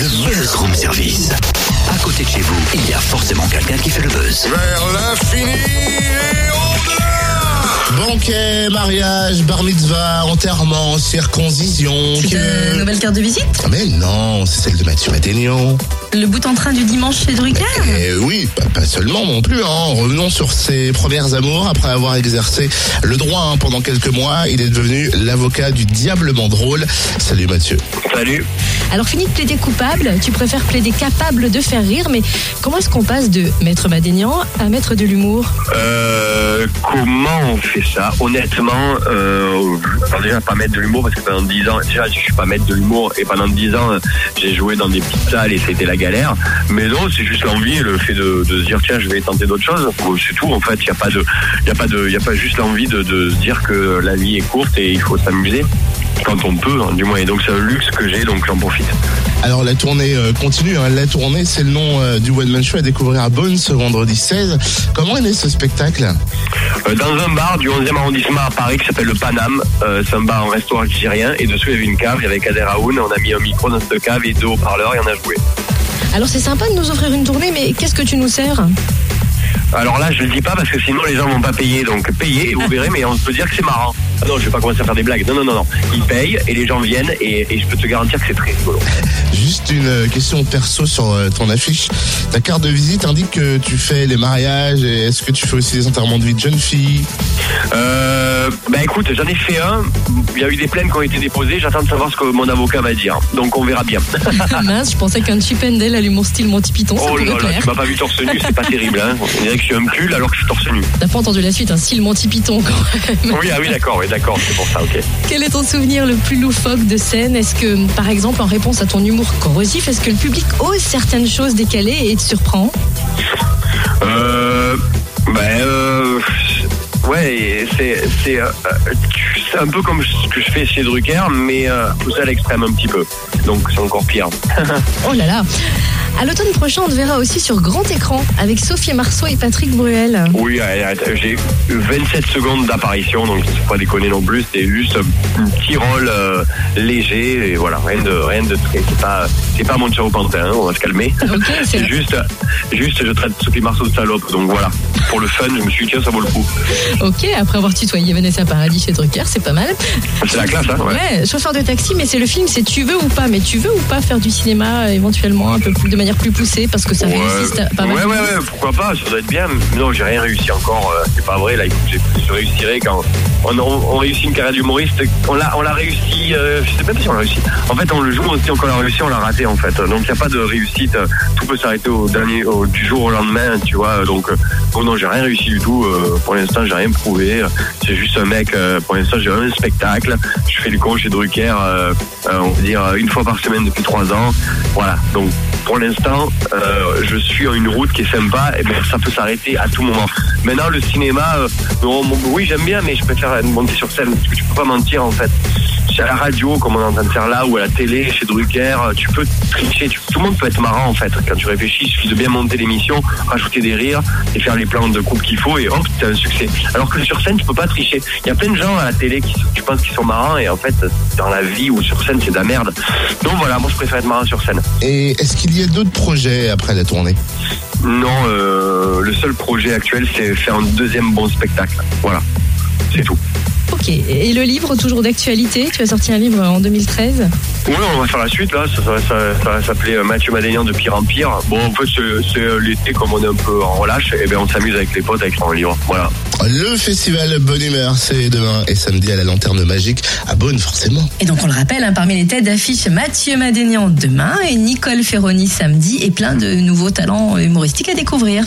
Le Buzz Room Service. À côté de chez vous, il y a forcément quelqu'un qui fait le buzz. Vers l'infini et au-delà Banquet, mariage, bar mitzvah, enterrement, circoncision. C'est ta que- nouvelle carte de visite? Ah, Mais non, c'est celle de Mathieu Maténion. Le bout en train du dimanche chez Drucker Et oui, pas, pas seulement non plus. Hein. Revenons sur ses premières amours. Après avoir exercé le droit hein, pendant quelques mois, il est devenu l'avocat du diablement drôle. Salut Mathieu. Salut. Alors fini de plaider coupable, tu préfères plaider capable de faire rire, mais comment est-ce qu'on passe de maître Madénian à maître de l'humour? Euh, comment on fait ça? Honnêtement, euh, déjà pas mettre de l'humour parce que pendant 10 ans, déjà je suis pas maître de l'humour et pendant 10 ans j'ai joué dans des petites salles et c'était la galère. Mais non, c'est juste l'envie, le fait de, se dire tiens je vais tenter d'autres choses. C'est tout en fait. Il y a pas de, il a pas de, il a pas juste l'envie de, de se dire que la vie est courte et il faut s'amuser quand on peut, hein, du moins. Et donc c'est un luxe que j'ai, donc j'en profite. Alors la tournée euh, continue. Hein. La tournée, c'est le nom euh, du One Man Show à découvrir à Bonn ce vendredi 16. Comment est né ce spectacle? Euh, dans un bar du 11e arrondissement à Paris qui s'appelle le Paname. Euh, c'est un bar, un restaurant algérien. Et dessous, il y avait une cave. Il y avait Kader Aoun. On a mis un micro dans cette cave et deux haut-parleurs et on a joué. Alors c'est sympa de nous offrir une tournée, mais qu'est-ce que tu nous sers? Alors là, je le dis pas parce que sinon les gens vont pas payer. Donc payez, vous verrez, mais on peut dire que c'est marrant. Ah non, je vais pas commencer à faire des blagues. Non, non, non, non. Ils payent et les gens viennent et, et je peux te garantir que c'est très rigolo. Juste une euh, question perso sur euh, ton affiche. Ta carte de visite indique que tu fais les mariages. et Est-ce que tu fais aussi des enterrements de vie de jeunes filles Euh, bah écoute, j'en ai fait un. Il y a eu des plaintes qui ont été déposées. J'attends de savoir ce que mon avocat va dire. Donc on verra bien. Ah mince, je pensais qu'un chip and Dale à l'humour style Monty Python, ça Oh pourrait là là, tu m'as pas vu torse nu, c'est pas terrible. Hein. On dirait que je suis un pull alors que je suis torse nu. T'as pas entendu la suite, un style Monty Python quand même. Oui, ah oui, d'accord, oui, d'accord, c'est pour ça, ok. Quel est ton souvenir le plus loufoque de scène? Est-ce que, par exemple, en réponse à ton humour corrosif, est-ce que le public ose certaines choses décalées et te surprend? Euh, ben, euh, ouais, c'est c'est euh, c'est un peu comme ce que je fais chez Drucker, mais euh, poussé à l'extrême un petit peu. Donc c'est encore pire. Oh là là À l'automne prochain, on te verra aussi sur grand écran avec Sophie Marceau et Patrick Bruel. Oui, j'ai 27 secondes d'apparition, donc c'est pas déconner non plus. C'est juste un petit rôle euh, léger et voilà, rien de rien de très. C'est pas c'est pas mon au pantin, hein, on va se calmer. C'est juste juste je traite Sophie Marceau de salope, donc voilà. Pour le fun, je me suis dit tiens ça vaut le coup. Ok, après avoir tutoyé Vanessa Paradis chez Drucker, c'est pas mal. C'est la classe, hein. Ouais. Ouais, chauffeur de taxi, mais c'est le film, c'est tu veux ou pas. Mais tu veux ou pas faire du cinéma euh, éventuellement un peu plus de manière plus poussée parce que ça Ouais, à- pas mal. ouais, ouais, ouais, pourquoi pas, ça doit être bien. Non, j'ai rien réussi encore, euh, c'est pas vrai. Là, je réussirai quand on, on, on réussit une carrière d'humoriste. On l'a, on l'a réussi, euh, je sais même pas si on l'a réussi. En fait, on le joue aussi, quand on l'a réussi, on l'a raté, en fait. Donc, il n'y a pas de réussite. Tout peut s'arrêter au dernier, au, du jour au lendemain, tu vois. Donc, euh, bon, non, j'ai rien réussi du tout. Euh, pour l'instant, j'ai rien prouvé. C'est juste un mec, euh, pour l'instant, j'ai un spectacle. Je fais le con chez Drucker, euh, euh, on va dire, une fois par semaine depuis trois ans. Voilà. Donc, pour l'instant, euh, je suis en une route qui est sympa, et bien ça peut s'arrêter à tout moment. Maintenant, le cinéma, euh, oui, j'aime bien, mais je préfère monter sur scène, parce que tu peux pas mentir, en fait. C'est à la radio, comme on est en train de faire là, ou à la télé, chez Drucker, euh, tu peux tricher, tout le monde peut être marrant, en fait. Quand tu réfléchis, il suffit de bien monter l'émission, rajouter des rires, et faire les plans de coupe qu'il faut, et hop, t'as un succès. Alors que sur scène, tu peux pas tricher. Il y a plein de gens à la télé qui, tu penses qu'ils sont marrants, et en fait, dans la vie ou sur scène, c'est de la merde. Donc voilà, moi, je préfère être marrant sur scène. Et est-ce qu'il y a d'autres projets après la tournée? Non, euh, le seul projet actuel, c'est faire un deuxième bon spectacle. Voilà, c'est tout. Ok, et le livre, toujours d'actualité, tu as sorti un livre en 2013 Oui, on va faire la suite là. Ça, ça, ça- ça va s'appeler euh, Mathieu Madénian de pire en pire. Bon, en fait, c'est euh, l'été, comme on est un peu en relâche, et ben on s'amuse avec les potes avec son livre. Voilà. Le festival Bonne Humeur, c'est demain et samedi à la Lanterne Magique à Bonn, forcément. Et donc on le rappelle, hein, parmi les têtes d'affiche, Mathieu Madénian demain et Nicole Ferroni samedi et plein de nouveaux talents humoristiques à découvrir.